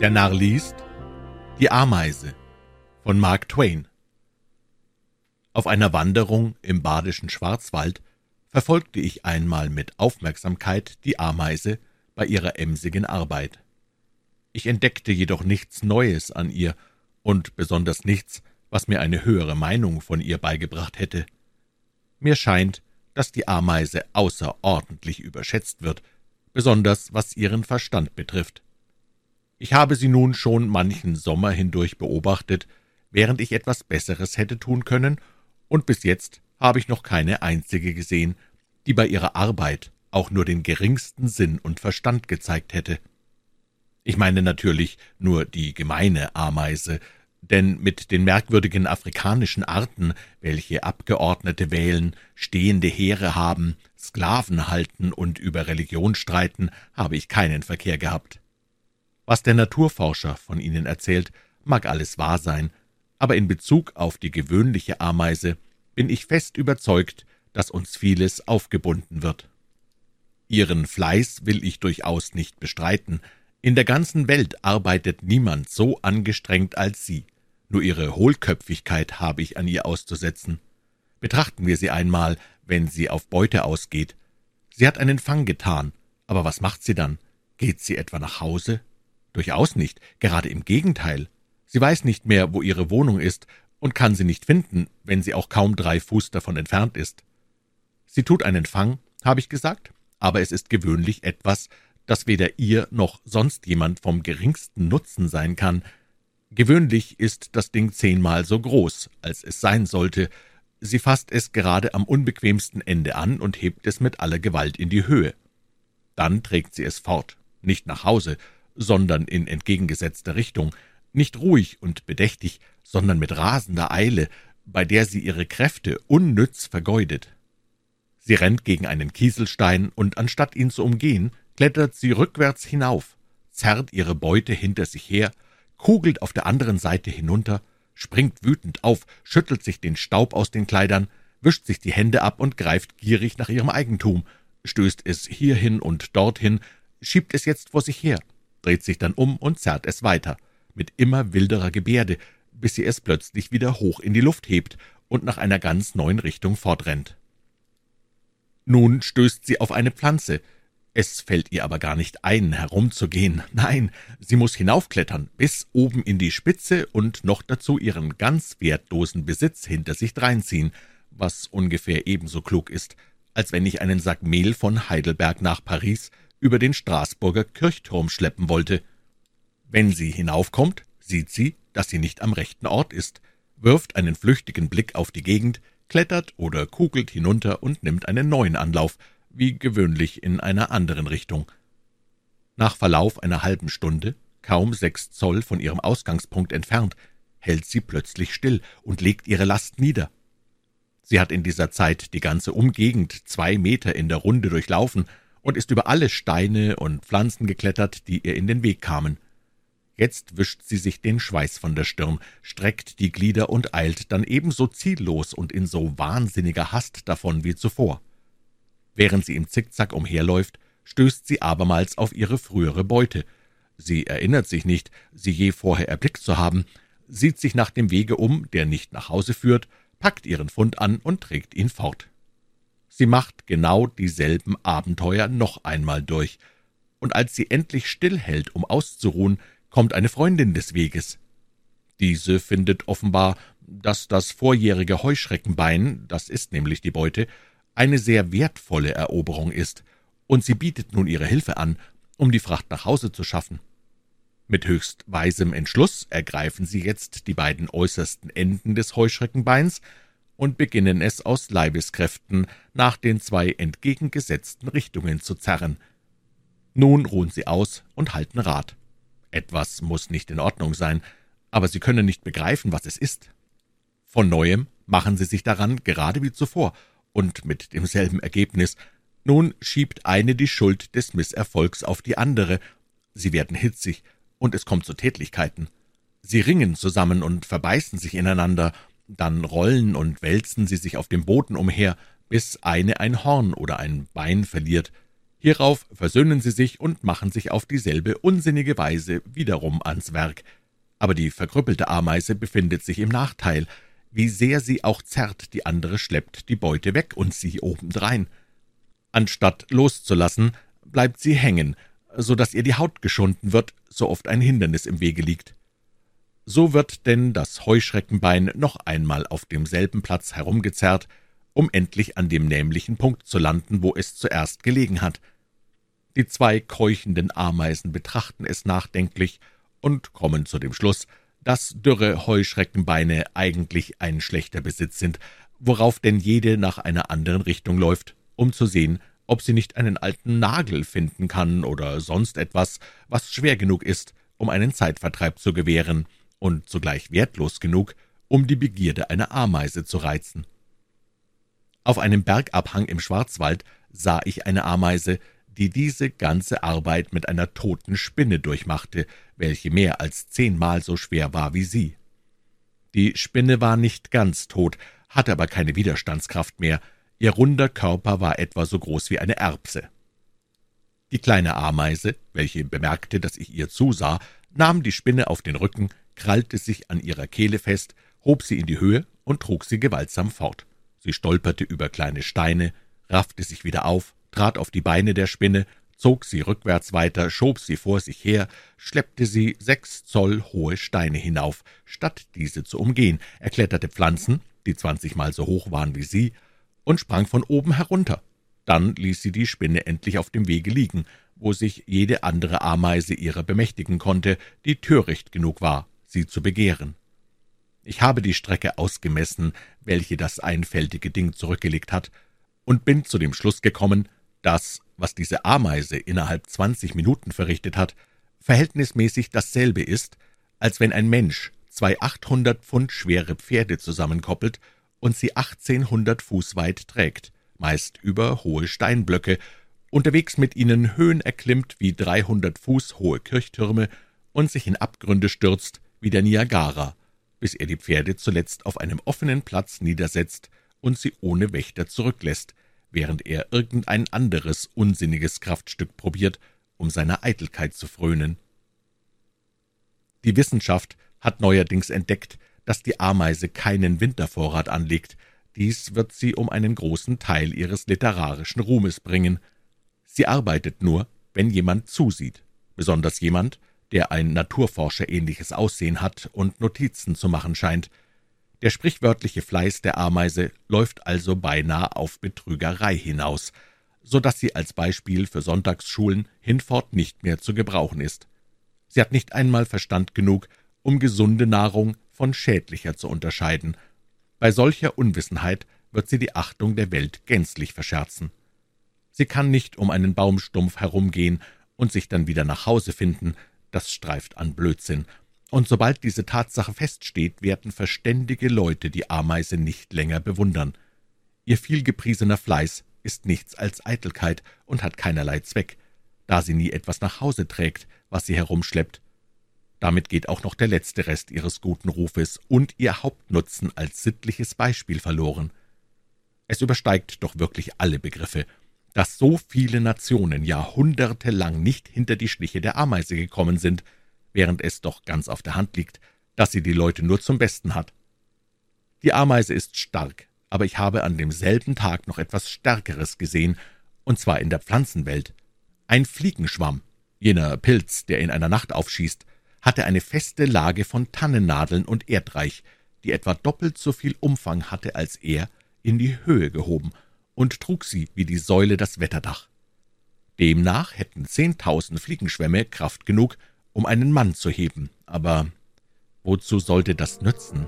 Der Narr liest Die Ameise von Mark Twain. Auf einer Wanderung im badischen Schwarzwald verfolgte ich einmal mit Aufmerksamkeit die Ameise bei ihrer emsigen Arbeit. Ich entdeckte jedoch nichts Neues an ihr und besonders nichts, was mir eine höhere Meinung von ihr beigebracht hätte. Mir scheint, dass die Ameise außerordentlich überschätzt wird, besonders was ihren Verstand betrifft. Ich habe sie nun schon manchen Sommer hindurch beobachtet, während ich etwas Besseres hätte tun können, und bis jetzt habe ich noch keine einzige gesehen, die bei ihrer Arbeit auch nur den geringsten Sinn und Verstand gezeigt hätte. Ich meine natürlich nur die gemeine Ameise, denn mit den merkwürdigen afrikanischen Arten, welche Abgeordnete wählen, stehende Heere haben, Sklaven halten und über Religion streiten, habe ich keinen Verkehr gehabt. Was der Naturforscher von ihnen erzählt, mag alles wahr sein, aber in Bezug auf die gewöhnliche Ameise bin ich fest überzeugt, dass uns vieles aufgebunden wird. Ihren Fleiß will ich durchaus nicht bestreiten, in der ganzen Welt arbeitet niemand so angestrengt als sie. Nur ihre Hohlköpfigkeit habe ich an ihr auszusetzen. Betrachten wir sie einmal, wenn sie auf Beute ausgeht. Sie hat einen Fang getan, aber was macht sie dann? Geht sie etwa nach Hause? Durchaus nicht, gerade im Gegenteil. Sie weiß nicht mehr, wo ihre Wohnung ist und kann sie nicht finden, wenn sie auch kaum drei Fuß davon entfernt ist. Sie tut einen Fang, habe ich gesagt, aber es ist gewöhnlich etwas, dass weder ihr noch sonst jemand vom geringsten Nutzen sein kann. Gewöhnlich ist das Ding zehnmal so groß, als es sein sollte. Sie fasst es gerade am unbequemsten Ende an und hebt es mit aller Gewalt in die Höhe. Dann trägt sie es fort, nicht nach Hause, sondern in entgegengesetzter Richtung, nicht ruhig und bedächtig, sondern mit rasender Eile, bei der sie ihre Kräfte unnütz vergeudet. Sie rennt gegen einen Kieselstein, und anstatt ihn zu umgehen, klettert sie rückwärts hinauf, zerrt ihre Beute hinter sich her, kugelt auf der anderen Seite hinunter, springt wütend auf, schüttelt sich den Staub aus den Kleidern, wischt sich die Hände ab und greift gierig nach ihrem Eigentum, stößt es hierhin und dorthin, schiebt es jetzt vor sich her, dreht sich dann um und zerrt es weiter, mit immer wilderer Gebärde, bis sie es plötzlich wieder hoch in die Luft hebt und nach einer ganz neuen Richtung fortrennt. Nun stößt sie auf eine Pflanze, es fällt ihr aber gar nicht ein, herumzugehen. Nein, sie muss hinaufklettern, bis oben in die Spitze und noch dazu ihren ganz wertlosen Besitz hinter sich dreinziehen, was ungefähr ebenso klug ist, als wenn ich einen Sack Mehl von Heidelberg nach Paris über den Straßburger Kirchturm schleppen wollte. Wenn sie hinaufkommt, sieht sie, dass sie nicht am rechten Ort ist, wirft einen flüchtigen Blick auf die Gegend, klettert oder kugelt hinunter und nimmt einen neuen Anlauf, wie gewöhnlich in einer anderen Richtung. Nach Verlauf einer halben Stunde, kaum sechs Zoll von ihrem Ausgangspunkt entfernt, hält sie plötzlich still und legt ihre Last nieder. Sie hat in dieser Zeit die ganze Umgegend zwei Meter in der Runde durchlaufen und ist über alle Steine und Pflanzen geklettert, die ihr in den Weg kamen. Jetzt wischt sie sich den Schweiß von der Stirn, streckt die Glieder und eilt dann ebenso ziellos und in so wahnsinniger Hast davon wie zuvor. Während sie im Zickzack umherläuft, stößt sie abermals auf ihre frühere Beute. Sie erinnert sich nicht, sie je vorher erblickt zu haben, sieht sich nach dem Wege um, der nicht nach Hause führt, packt ihren Fund an und trägt ihn fort. Sie macht genau dieselben Abenteuer noch einmal durch, und als sie endlich stillhält, um auszuruhen, kommt eine Freundin des Weges. Diese findet offenbar, dass das vorjährige Heuschreckenbein, das ist nämlich die Beute, eine sehr wertvolle Eroberung ist, und sie bietet nun ihre Hilfe an, um die Fracht nach Hause zu schaffen. Mit höchst weisem Entschluss ergreifen sie jetzt die beiden äußersten Enden des Heuschreckenbeins und beginnen es aus Leibeskräften nach den zwei entgegengesetzten Richtungen zu zerren. Nun ruhen sie aus und halten Rat. Etwas muss nicht in Ordnung sein, aber sie können nicht begreifen, was es ist. Von neuem machen sie sich daran, gerade wie zuvor, und mit demselben Ergebnis. Nun schiebt eine die Schuld des Misserfolgs auf die andere. Sie werden hitzig, und es kommt zu Tätlichkeiten. Sie ringen zusammen und verbeißen sich ineinander, dann rollen und wälzen sie sich auf dem Boden umher, bis eine ein Horn oder ein Bein verliert. Hierauf versöhnen sie sich und machen sich auf dieselbe unsinnige Weise wiederum ans Werk. Aber die verkrüppelte Ameise befindet sich im Nachteil. Wie sehr sie auch zerrt, die andere schleppt die Beute weg und sie obendrein. Anstatt loszulassen, bleibt sie hängen, so dass ihr die Haut geschunden wird, so oft ein Hindernis im Wege liegt. So wird denn das Heuschreckenbein noch einmal auf demselben Platz herumgezerrt, um endlich an dem nämlichen Punkt zu landen, wo es zuerst gelegen hat. Die zwei keuchenden Ameisen betrachten es nachdenklich und kommen zu dem Schluss, dass dürre Heuschreckenbeine eigentlich ein schlechter Besitz sind, worauf denn jede nach einer anderen Richtung läuft, um zu sehen, ob sie nicht einen alten Nagel finden kann oder sonst etwas, was schwer genug ist, um einen Zeitvertreib zu gewähren und zugleich wertlos genug, um die Begierde einer Ameise zu reizen. Auf einem Bergabhang im Schwarzwald sah ich eine Ameise, die diese ganze Arbeit mit einer toten Spinne durchmachte, welche mehr als zehnmal so schwer war wie sie. Die Spinne war nicht ganz tot, hatte aber keine Widerstandskraft mehr, ihr runder Körper war etwa so groß wie eine Erbse. Die kleine Ameise, welche bemerkte, dass ich ihr zusah, nahm die Spinne auf den Rücken, krallte sich an ihrer Kehle fest, hob sie in die Höhe und trug sie gewaltsam fort. Sie stolperte über kleine Steine, raffte sich wieder auf, trat auf die Beine der Spinne, zog sie rückwärts weiter, schob sie vor sich her, schleppte sie sechs Zoll hohe Steine hinauf, statt diese zu umgehen, erkletterte Pflanzen, die zwanzigmal so hoch waren wie sie, und sprang von oben herunter. Dann ließ sie die Spinne endlich auf dem Wege liegen, wo sich jede andere Ameise ihrer bemächtigen konnte, die töricht genug war, sie zu begehren. Ich habe die Strecke ausgemessen, welche das einfältige Ding zurückgelegt hat, und bin zu dem Schluss gekommen, dass, was diese Ameise innerhalb zwanzig Minuten verrichtet hat, verhältnismäßig dasselbe ist, als wenn ein Mensch zwei achthundert Pfund schwere Pferde zusammenkoppelt und sie achtzehnhundert Fuß weit trägt, meist über hohe Steinblöcke, unterwegs mit ihnen Höhen erklimmt wie dreihundert Fuß hohe Kirchtürme und sich in Abgründe stürzt wie der Niagara, bis er die Pferde zuletzt auf einem offenen Platz niedersetzt und sie ohne Wächter zurücklässt, während er irgendein anderes unsinniges Kraftstück probiert, um seiner Eitelkeit zu frönen. Die Wissenschaft hat neuerdings entdeckt, dass die Ameise keinen Wintervorrat anlegt, dies wird sie um einen großen Teil ihres literarischen Ruhmes bringen. Sie arbeitet nur, wenn jemand zusieht, besonders jemand, der ein Naturforscher ähnliches Aussehen hat und Notizen zu machen scheint. Der sprichwörtliche Fleiß der Ameise läuft also beinahe auf Betrügerei hinaus, so dass sie als Beispiel für Sonntagsschulen hinfort nicht mehr zu gebrauchen ist. Sie hat nicht einmal Verstand genug, um gesunde Nahrung von schädlicher zu unterscheiden. Bei solcher Unwissenheit wird sie die Achtung der Welt gänzlich verscherzen. Sie kann nicht um einen Baumstumpf herumgehen und sich dann wieder nach Hause finden, das streift an Blödsinn, und sobald diese Tatsache feststeht, werden verständige Leute die Ameise nicht länger bewundern. Ihr vielgepriesener Fleiß ist nichts als Eitelkeit und hat keinerlei Zweck, da sie nie etwas nach Hause trägt, was sie herumschleppt. Damit geht auch noch der letzte Rest ihres guten Rufes und ihr Hauptnutzen als sittliches Beispiel verloren. Es übersteigt doch wirklich alle Begriffe, dass so viele Nationen jahrhundertelang nicht hinter die Schliche der Ameise gekommen sind, während es doch ganz auf der Hand liegt, dass sie die Leute nur zum Besten hat. Die Ameise ist stark, aber ich habe an demselben Tag noch etwas Stärkeres gesehen, und zwar in der Pflanzenwelt. Ein Fliegenschwamm, jener Pilz, der in einer Nacht aufschießt, hatte eine feste Lage von Tannennadeln und Erdreich, die etwa doppelt so viel Umfang hatte als er, in die Höhe gehoben und trug sie wie die Säule das Wetterdach. Demnach hätten zehntausend Fliegenschwämme Kraft genug, um einen Mann zu heben, aber wozu sollte das nützen?